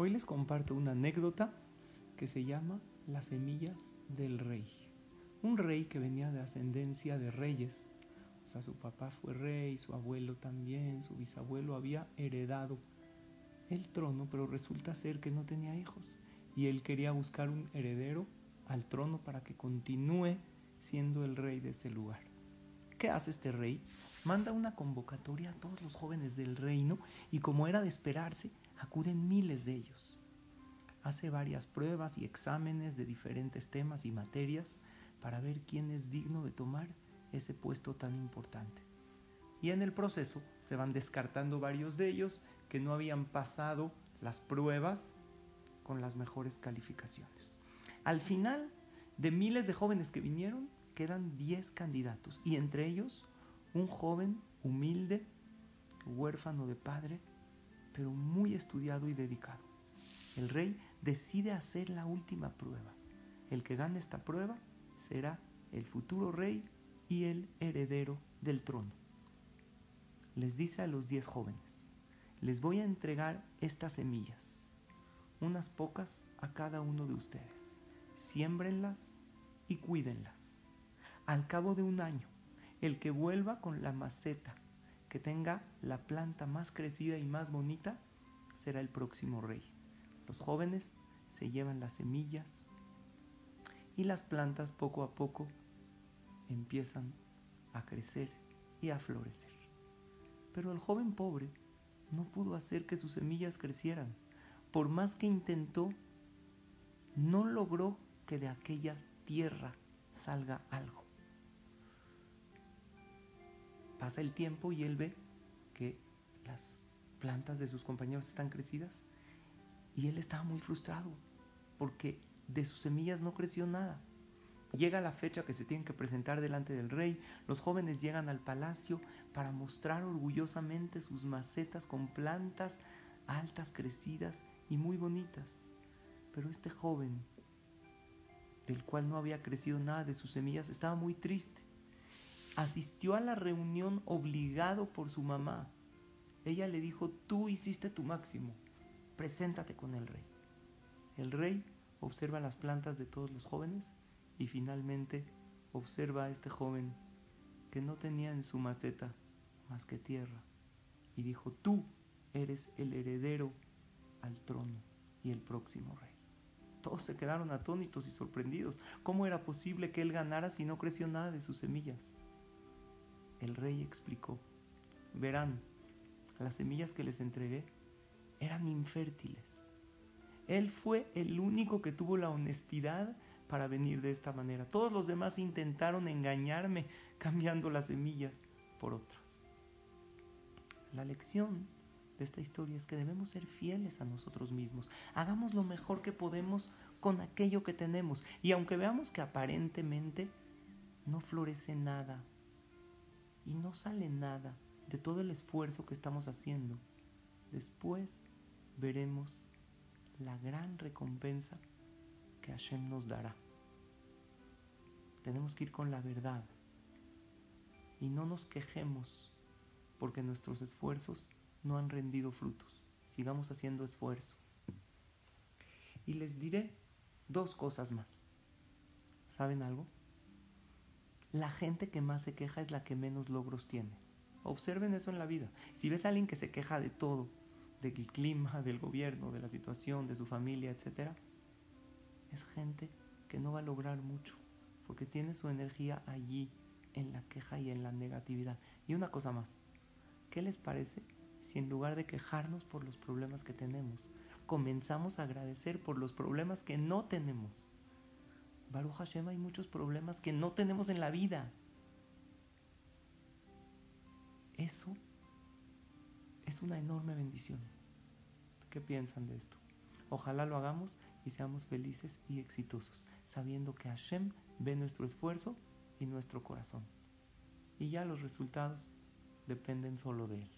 Hoy les comparto una anécdota que se llama Las semillas del rey. Un rey que venía de ascendencia de reyes. O sea, su papá fue rey, su abuelo también, su bisabuelo había heredado el trono, pero resulta ser que no tenía hijos. Y él quería buscar un heredero al trono para que continúe siendo el rey de ese lugar. ¿Qué hace este rey? Manda una convocatoria a todos los jóvenes del reino y como era de esperarse, acuden miles de ellos. Hace varias pruebas y exámenes de diferentes temas y materias para ver quién es digno de tomar ese puesto tan importante. Y en el proceso se van descartando varios de ellos que no habían pasado las pruebas con las mejores calificaciones. Al final, de miles de jóvenes que vinieron, quedan 10 candidatos y entre ellos un joven humilde, huérfano de padre, pero muy estudiado y dedicado. El rey decide hacer la última prueba. El que gane esta prueba será el futuro rey y el heredero del trono. Les dice a los diez jóvenes, les voy a entregar estas semillas, unas pocas a cada uno de ustedes. Siémbrenlas y cuídenlas. Al cabo de un año, el que vuelva con la maceta que tenga la planta más crecida y más bonita será el próximo rey. Los jóvenes se llevan las semillas y las plantas poco a poco empiezan a crecer y a florecer. Pero el joven pobre no pudo hacer que sus semillas crecieran. Por más que intentó, no logró que de aquella tierra salga algo. Pasa el tiempo y él ve que las plantas de sus compañeros están crecidas y él estaba muy frustrado porque de sus semillas no creció nada. Llega la fecha que se tienen que presentar delante del rey, los jóvenes llegan al palacio para mostrar orgullosamente sus macetas con plantas altas, crecidas y muy bonitas. Pero este joven, del cual no había crecido nada de sus semillas, estaba muy triste asistió a la reunión obligado por su mamá. Ella le dijo, tú hiciste tu máximo, preséntate con el rey. El rey observa las plantas de todos los jóvenes y finalmente observa a este joven que no tenía en su maceta más que tierra y dijo, tú eres el heredero al trono y el próximo rey. Todos se quedaron atónitos y sorprendidos. ¿Cómo era posible que él ganara si no creció nada de sus semillas? El rey explicó, verán, las semillas que les entregué eran infértiles. Él fue el único que tuvo la honestidad para venir de esta manera. Todos los demás intentaron engañarme cambiando las semillas por otras. La lección de esta historia es que debemos ser fieles a nosotros mismos. Hagamos lo mejor que podemos con aquello que tenemos. Y aunque veamos que aparentemente no florece nada y no sale nada de todo el esfuerzo que estamos haciendo, después veremos la gran recompensa que Hashem nos dará. Tenemos que ir con la verdad y no nos quejemos porque nuestros esfuerzos no han rendido frutos. Sigamos haciendo esfuerzo. Y les diré dos cosas más. ¿Saben algo? La gente que más se queja es la que menos logros tiene. Observen eso en la vida. Si ves a alguien que se queja de todo, del clima, del gobierno, de la situación, de su familia, etc., es gente que no va a lograr mucho, porque tiene su energía allí, en la queja y en la negatividad. Y una cosa más, ¿qué les parece si en lugar de quejarnos por los problemas que tenemos, comenzamos a agradecer por los problemas que no tenemos? Baruch Hashem hay muchos problemas que no tenemos en la vida. Eso es una enorme bendición. ¿Qué piensan de esto? Ojalá lo hagamos y seamos felices y exitosos, sabiendo que Hashem ve nuestro esfuerzo y nuestro corazón. Y ya los resultados dependen solo de Él.